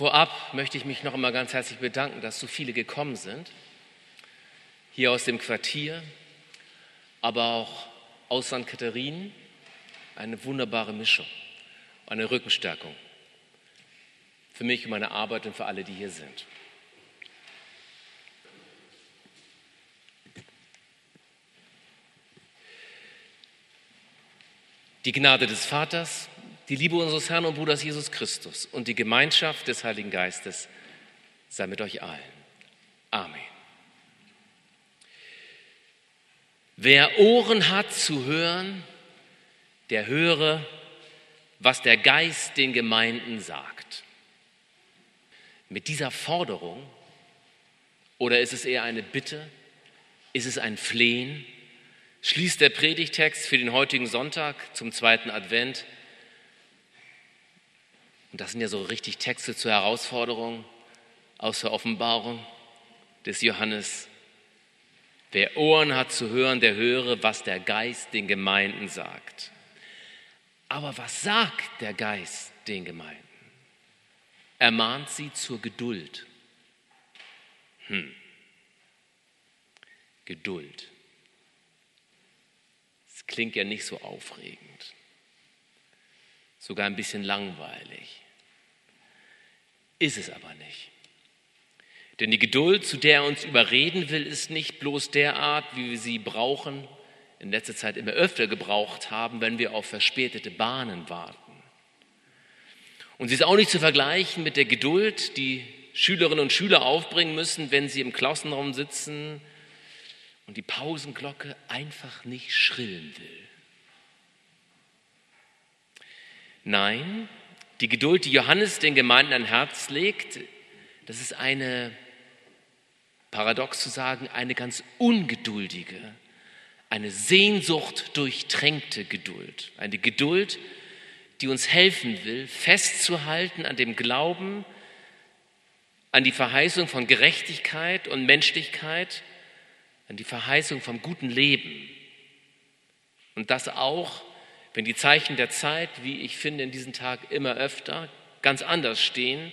Vorab möchte ich mich noch einmal ganz herzlich bedanken, dass so viele gekommen sind. Hier aus dem Quartier, aber auch aus St. Katharinen. Eine wunderbare Mischung, eine Rückenstärkung für mich und meine Arbeit und für alle, die hier sind. Die Gnade des Vaters, die Liebe unseres Herrn und Bruders Jesus Christus und die Gemeinschaft des Heiligen Geistes sei mit euch allen. Amen. Wer Ohren hat zu hören, der höre, was der Geist den Gemeinden sagt. Mit dieser Forderung, oder ist es eher eine Bitte, ist es ein Flehen, schließt der Predigtext für den heutigen Sonntag zum zweiten Advent. Das sind ja so richtig Texte zur Herausforderung aus der Offenbarung des Johannes. Wer Ohren hat zu hören, der höre, was der Geist den Gemeinden sagt. Aber was sagt der Geist den Gemeinden? Er mahnt sie zur Geduld. Hm. Geduld. Klingt ja nicht so aufregend, sogar ein bisschen langweilig. Ist es aber nicht. Denn die Geduld, zu der er uns überreden will, ist nicht bloß derart, wie wir sie brauchen, in letzter Zeit immer öfter gebraucht haben, wenn wir auf verspätete Bahnen warten. Und sie ist auch nicht zu vergleichen mit der Geduld, die Schülerinnen und Schüler aufbringen müssen, wenn sie im Klassenraum sitzen und die Pausenglocke einfach nicht schrillen will. Nein, die Geduld, die Johannes den Gemeinden an Herz legt, das ist eine, paradox zu sagen, eine ganz ungeduldige, eine Sehnsucht durchtränkte Geduld. Eine Geduld, die uns helfen will, festzuhalten an dem Glauben, an die Verheißung von Gerechtigkeit und Menschlichkeit, an die Verheißung vom guten Leben. Und das auch, wenn die Zeichen der Zeit, wie ich finde, in diesen Tag immer öfter ganz anders stehen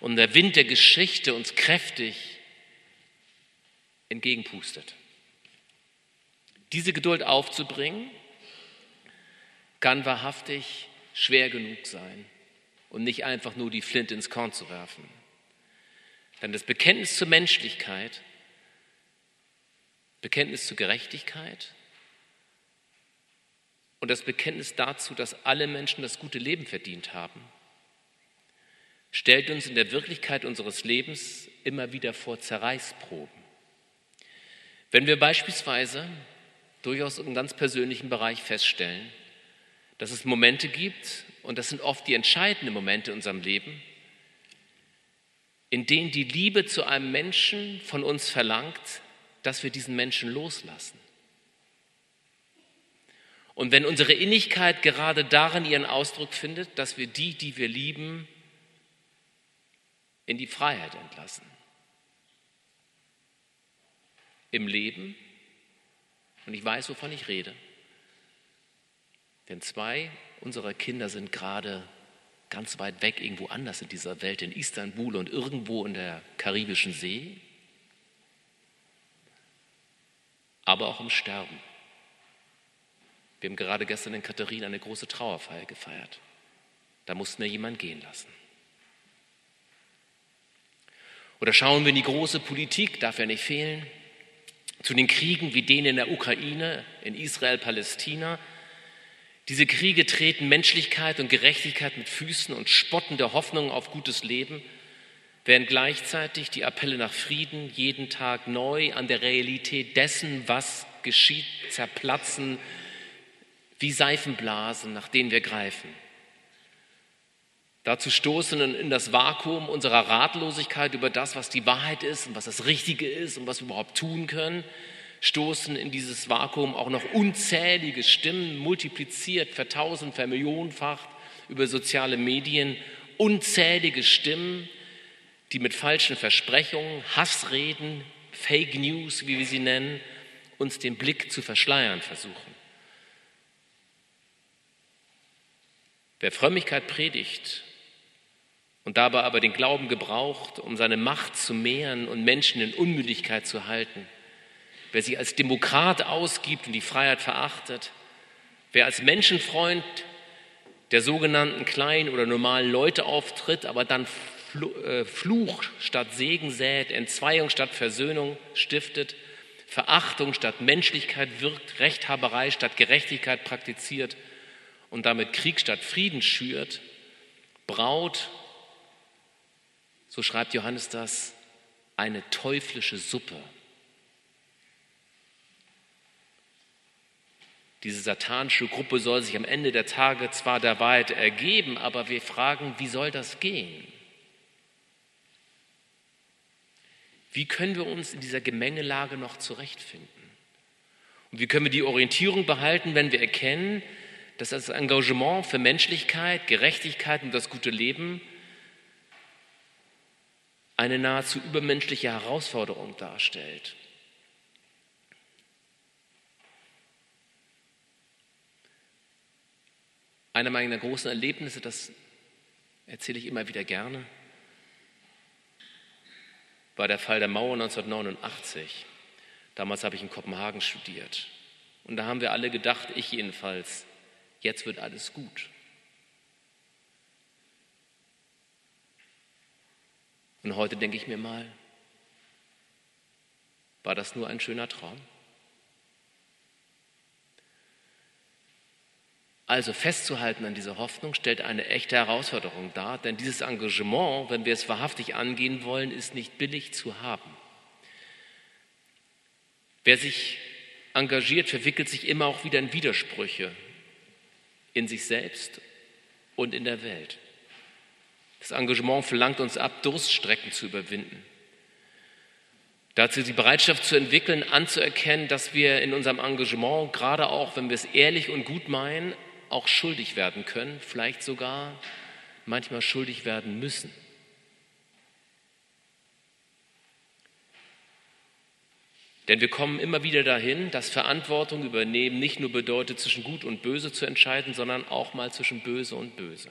und der Wind der Geschichte uns kräftig entgegenpustet. Diese Geduld aufzubringen, kann wahrhaftig schwer genug sein und nicht einfach nur die Flinte ins Korn zu werfen. Denn das Bekenntnis zur Menschlichkeit Bekenntnis zur Gerechtigkeit und das Bekenntnis dazu, dass alle Menschen das gute Leben verdient haben, stellt uns in der Wirklichkeit unseres Lebens immer wieder vor Zerreißproben. Wenn wir beispielsweise durchaus im ganz persönlichen Bereich feststellen, dass es Momente gibt, und das sind oft die entscheidenden Momente in unserem Leben, in denen die Liebe zu einem Menschen von uns verlangt, dass wir diesen Menschen loslassen. Und wenn unsere Innigkeit gerade darin ihren Ausdruck findet, dass wir die, die wir lieben, in die Freiheit entlassen. Im Leben, und ich weiß, wovon ich rede, denn zwei unserer Kinder sind gerade ganz weit weg, irgendwo anders in dieser Welt, in Istanbul und irgendwo in der Karibischen See. aber auch im Sterben. Wir haben gerade gestern in Katharin eine große Trauerfeier gefeiert. Da mussten wir jemanden gehen lassen. Oder schauen wir in die große Politik, darf ja nicht fehlen, zu den Kriegen wie denen in der Ukraine, in Israel, Palästina. Diese Kriege treten Menschlichkeit und Gerechtigkeit mit Füßen und spotten der Hoffnung auf gutes Leben während gleichzeitig die Appelle nach Frieden jeden Tag neu an der Realität dessen, was geschieht, zerplatzen wie Seifenblasen, nach denen wir greifen. Dazu stoßen in das Vakuum unserer Ratlosigkeit über das, was die Wahrheit ist und was das Richtige ist und was wir überhaupt tun können, stoßen in dieses Vakuum auch noch unzählige Stimmen, multipliziert, vertausend, vermillionenfacht über soziale Medien, unzählige Stimmen, die mit falschen Versprechungen, Hassreden, Fake News, wie wir sie nennen, uns den Blick zu verschleiern versuchen. Wer Frömmigkeit predigt und dabei aber den Glauben gebraucht, um seine Macht zu mehren und Menschen in Unmündigkeit zu halten. Wer sich als Demokrat ausgibt und die Freiheit verachtet, wer als Menschenfreund der sogenannten kleinen oder normalen Leute auftritt, aber dann äh, Fluch statt Segen sät, Entzweiung statt Versöhnung stiftet, Verachtung statt Menschlichkeit wirkt, Rechthaberei statt Gerechtigkeit praktiziert und damit Krieg statt Frieden schürt, braut, so schreibt Johannes das, eine teuflische Suppe. Diese satanische Gruppe soll sich am Ende der Tage zwar der Wahrheit ergeben, aber wir fragen, wie soll das gehen? Wie können wir uns in dieser Gemengelage noch zurechtfinden? Und wie können wir die Orientierung behalten, wenn wir erkennen, dass das Engagement für Menschlichkeit, Gerechtigkeit und das gute Leben eine nahezu übermenschliche Herausforderung darstellt? Einer meiner großen Erlebnisse, das erzähle ich immer wieder gerne, war der Fall der Mauer 1989. Damals habe ich in Kopenhagen studiert. Und da haben wir alle gedacht, ich jedenfalls, jetzt wird alles gut. Und heute denke ich mir mal, war das nur ein schöner Traum? Also festzuhalten an dieser Hoffnung stellt eine echte Herausforderung dar, denn dieses Engagement, wenn wir es wahrhaftig angehen wollen, ist nicht billig zu haben. Wer sich engagiert, verwickelt sich immer auch wieder in Widersprüche in sich selbst und in der Welt. Das Engagement verlangt uns ab, Durststrecken zu überwinden. Dazu die Bereitschaft zu entwickeln, anzuerkennen, dass wir in unserem Engagement, gerade auch wenn wir es ehrlich und gut meinen, auch schuldig werden können, vielleicht sogar manchmal schuldig werden müssen. Denn wir kommen immer wieder dahin, dass Verantwortung übernehmen nicht nur bedeutet, zwischen Gut und Böse zu entscheiden, sondern auch mal zwischen Böse und Böse.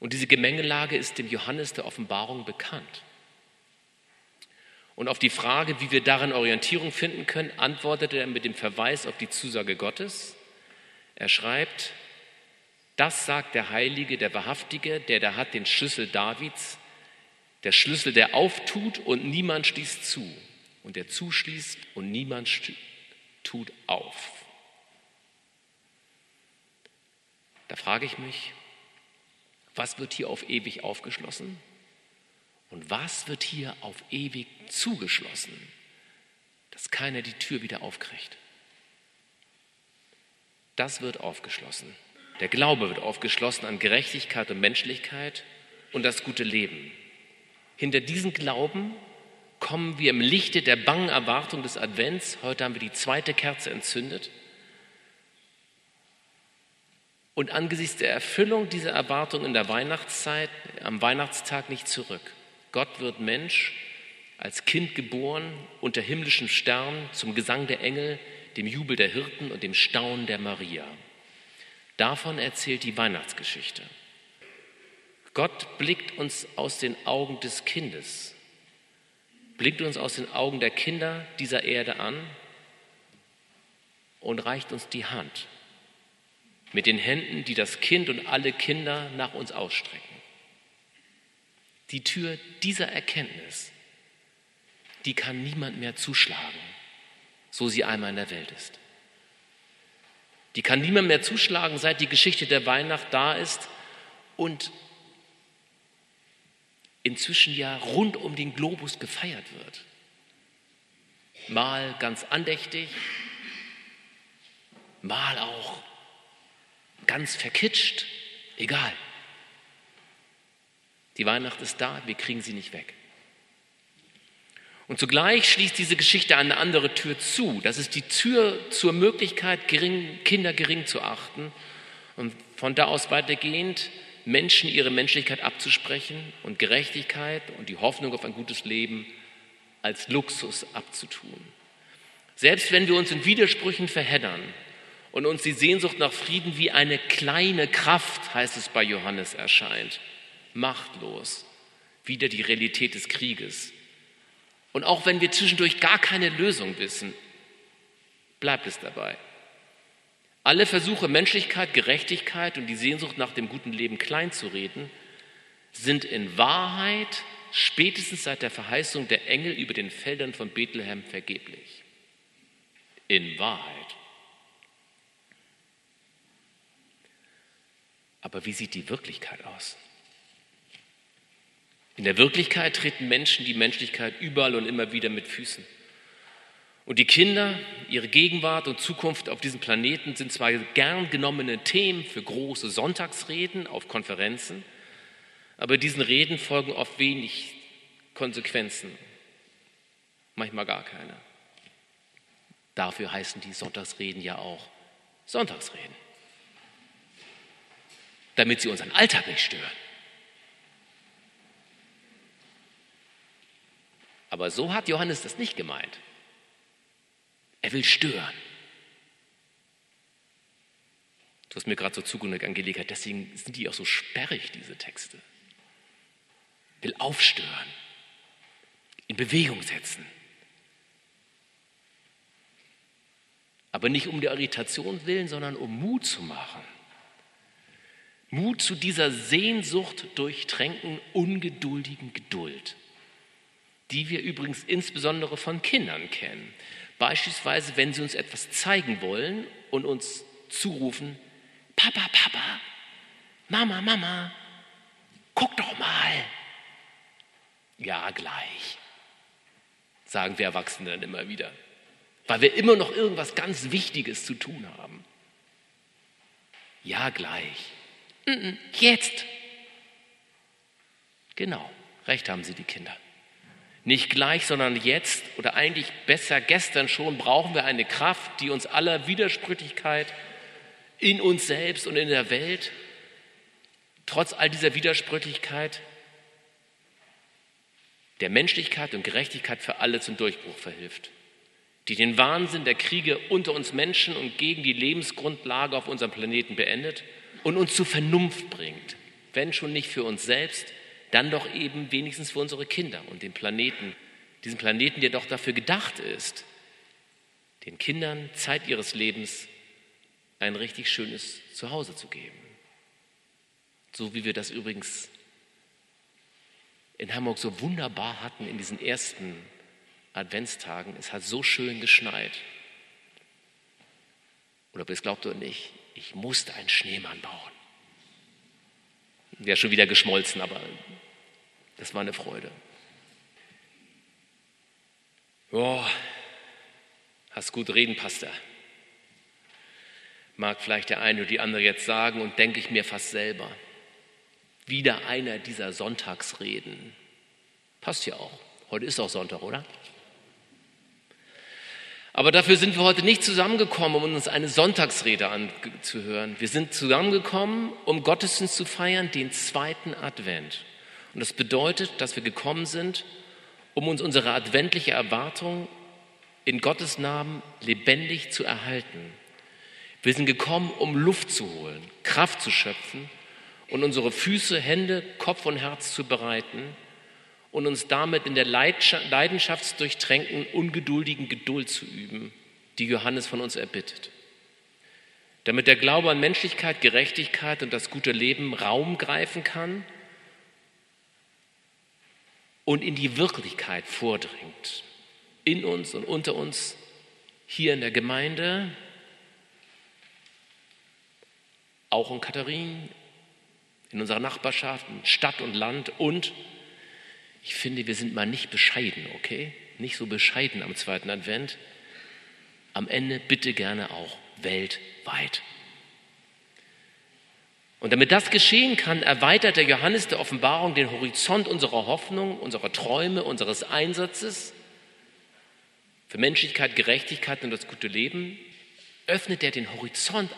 Und diese Gemengelage ist dem Johannes der Offenbarung bekannt. Und auf die Frage, wie wir darin Orientierung finden können, antwortete er mit dem Verweis auf die Zusage Gottes, er schreibt, das sagt der Heilige, der Wahrhaftige, der da hat den Schlüssel Davids, der Schlüssel, der auftut und niemand schließt zu und der zuschließt und niemand tut auf. Da frage ich mich, was wird hier auf ewig aufgeschlossen und was wird hier auf ewig zugeschlossen, dass keiner die Tür wieder aufkriegt? Das wird aufgeschlossen. Der Glaube wird aufgeschlossen an Gerechtigkeit und Menschlichkeit und das gute Leben. Hinter diesen Glauben kommen wir im Lichte der bangen Erwartung des Advents. Heute haben wir die zweite Kerze entzündet. Und angesichts der Erfüllung dieser Erwartung in der Weihnachtszeit, am Weihnachtstag nicht zurück. Gott wird Mensch, als Kind geboren, unter himmlischen Sternen, zum Gesang der Engel, dem Jubel der Hirten und dem Staunen der Maria. Davon erzählt die Weihnachtsgeschichte. Gott blickt uns aus den Augen des Kindes, blickt uns aus den Augen der Kinder dieser Erde an und reicht uns die Hand mit den Händen, die das Kind und alle Kinder nach uns ausstrecken. Die Tür dieser Erkenntnis, die kann niemand mehr zuschlagen so sie einmal in der Welt ist. Die kann niemand mehr zuschlagen, seit die Geschichte der Weihnacht da ist und inzwischen ja rund um den Globus gefeiert wird. Mal ganz andächtig, mal auch ganz verkitscht, egal. Die Weihnacht ist da, wir kriegen sie nicht weg. Und zugleich schließt diese Geschichte eine andere Tür zu. Das ist die Tür zur Möglichkeit, gering, Kinder gering zu achten und von da aus weitergehend Menschen ihre Menschlichkeit abzusprechen und Gerechtigkeit und die Hoffnung auf ein gutes Leben als Luxus abzutun. Selbst wenn wir uns in Widersprüchen verheddern und uns die Sehnsucht nach Frieden wie eine kleine Kraft, heißt es bei Johannes, erscheint, machtlos, wieder die Realität des Krieges. Und auch wenn wir zwischendurch gar keine Lösung wissen, bleibt es dabei. Alle Versuche, Menschlichkeit, Gerechtigkeit und die Sehnsucht nach dem guten Leben kleinzureden, sind in Wahrheit spätestens seit der Verheißung der Engel über den Feldern von Bethlehem vergeblich. In Wahrheit. Aber wie sieht die Wirklichkeit aus? In der Wirklichkeit treten Menschen die Menschlichkeit überall und immer wieder mit Füßen. Und die Kinder, ihre Gegenwart und Zukunft auf diesem Planeten sind zwar gern genommene Themen für große Sonntagsreden auf Konferenzen, aber diesen Reden folgen oft wenig Konsequenzen, manchmal gar keine. Dafür heißen die Sonntagsreden ja auch Sonntagsreden, damit sie unseren Alltag nicht stören. Aber so hat Johannes das nicht gemeint. Er will stören. Du hast mir gerade so zugenickt, Angelika, deswegen sind die auch so sperrig, diese Texte. Will aufstören, in Bewegung setzen. Aber nicht um der Irritation willen, sondern um Mut zu machen. Mut zu dieser Sehnsucht durchtränken, ungeduldigen Geduld, die wir übrigens insbesondere von Kindern kennen. Beispielsweise, wenn sie uns etwas zeigen wollen und uns zurufen, Papa, Papa, Mama, Mama, guck doch mal. Ja, gleich, sagen wir Erwachsene dann immer wieder, weil wir immer noch irgendwas ganz Wichtiges zu tun haben. Ja, gleich. Jetzt. Genau, recht haben sie die Kinder. Nicht gleich, sondern jetzt oder eigentlich besser gestern schon brauchen wir eine Kraft, die uns aller Widersprüchlichkeit in uns selbst und in der Welt, trotz all dieser Widersprüchlichkeit, der Menschlichkeit und Gerechtigkeit für alle zum Durchbruch verhilft, die den Wahnsinn der Kriege unter uns Menschen und gegen die Lebensgrundlage auf unserem Planeten beendet und uns zur Vernunft bringt, wenn schon nicht für uns selbst, dann doch eben wenigstens für unsere Kinder und den Planeten, diesen Planeten, der doch dafür gedacht ist, den Kindern Zeit ihres Lebens ein richtig schönes Zuhause zu geben. So wie wir das übrigens in Hamburg so wunderbar hatten in diesen ersten Adventstagen. Es hat so schön geschneit. Oder ob ihr es glaubt oder nicht, ich musste einen Schneemann bauen. Der ist schon wieder geschmolzen, aber das war eine Freude. Boah, hast gut reden, Pastor. Mag vielleicht der eine oder die andere jetzt sagen und denke ich mir fast selber. Wieder einer dieser Sonntagsreden. Passt ja auch. Heute ist auch Sonntag, oder? Aber dafür sind wir heute nicht zusammengekommen, um uns eine Sonntagsrede anzuhören. Wir sind zusammengekommen, um Gottesdienst zu feiern, den zweiten Advent. Und das bedeutet, dass wir gekommen sind, um uns unsere adventliche Erwartung in Gottes Namen lebendig zu erhalten. Wir sind gekommen, um Luft zu holen, Kraft zu schöpfen und unsere Füße, Hände, Kopf und Herz zu bereiten und uns damit in der leidenschaftsdurchtränkten, ungeduldigen Geduld zu üben, die Johannes von uns erbittet. Damit der Glaube an Menschlichkeit, Gerechtigkeit und das gute Leben Raum greifen kann und in die Wirklichkeit vordringt. In uns und unter uns, hier in der Gemeinde, auch in Katharin, in unserer Nachbarschaft, in Stadt und Land und ich finde, wir sind mal nicht bescheiden, okay? Nicht so bescheiden am zweiten Advent. Am Ende bitte gerne auch weltweit. Und damit das geschehen kann, erweitert der Johannes der Offenbarung den Horizont unserer Hoffnung, unserer Träume, unseres Einsatzes für Menschlichkeit, Gerechtigkeit und das gute Leben. Öffnet er den Horizont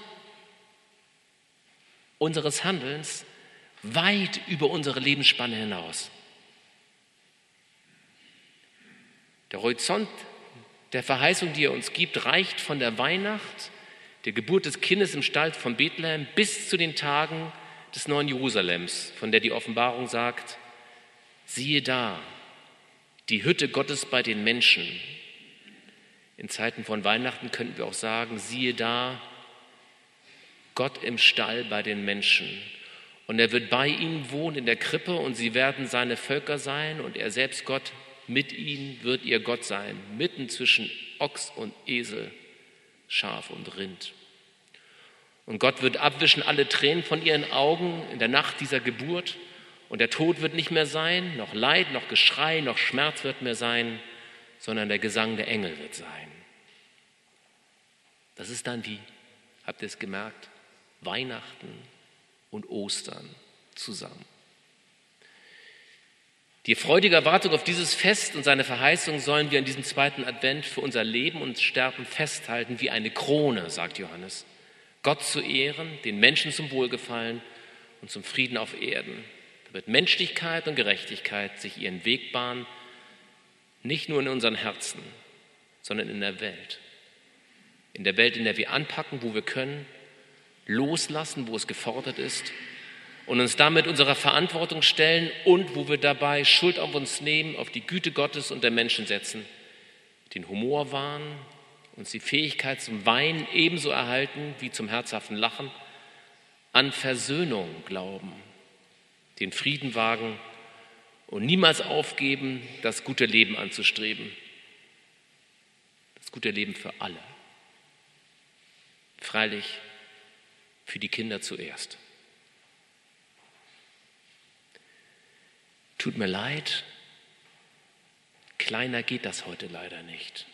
unseres Handelns weit über unsere Lebensspanne hinaus. Der Horizont der Verheißung, die er uns gibt, reicht von der Weihnacht der Geburt des Kindes im Stall von Bethlehem bis zu den Tagen des neuen Jerusalems, von der die Offenbarung sagt, siehe da, die Hütte Gottes bei den Menschen. In Zeiten von Weihnachten könnten wir auch sagen, siehe da, Gott im Stall bei den Menschen. Und er wird bei ihnen wohnen in der Krippe und sie werden seine Völker sein und er selbst Gott mit ihnen wird ihr Gott sein, mitten zwischen Ochs und Esel, Schaf und Rind. Und Gott wird abwischen alle Tränen von ihren Augen in der Nacht dieser Geburt. Und der Tod wird nicht mehr sein, noch Leid, noch Geschrei, noch Schmerz wird mehr sein, sondern der Gesang der Engel wird sein. Das ist dann wie, habt ihr es gemerkt, Weihnachten und Ostern zusammen. Die freudige Erwartung auf dieses Fest und seine Verheißung sollen wir in diesem zweiten Advent für unser Leben und Sterben festhalten wie eine Krone, sagt Johannes. Gott zu ehren, den Menschen zum Wohlgefallen und zum Frieden auf Erden. Da wird Menschlichkeit und Gerechtigkeit sich ihren Weg bahnen, nicht nur in unseren Herzen, sondern in der Welt. In der Welt, in der wir anpacken, wo wir können, loslassen, wo es gefordert ist und uns damit unserer Verantwortung stellen und wo wir dabei Schuld auf uns nehmen, auf die Güte Gottes und der Menschen setzen, den Humor wahren, uns die Fähigkeit zum Weinen ebenso erhalten wie zum herzhaften Lachen, an Versöhnung glauben, den Frieden wagen und niemals aufgeben, das gute Leben anzustreben. Das gute Leben für alle. Freilich für die Kinder zuerst. Tut mir leid, kleiner geht das heute leider nicht.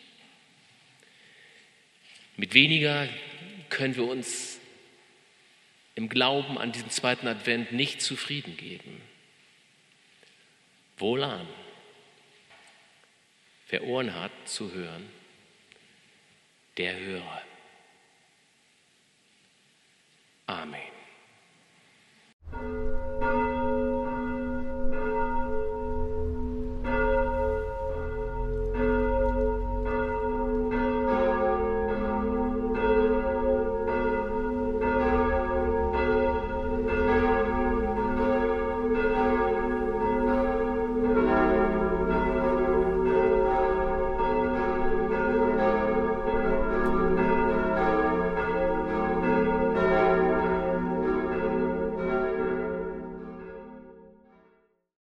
Mit weniger können wir uns im Glauben an diesen zweiten Advent nicht zufrieden geben. Wohlan, wer Ohren hat zu hören, der höre. Amen.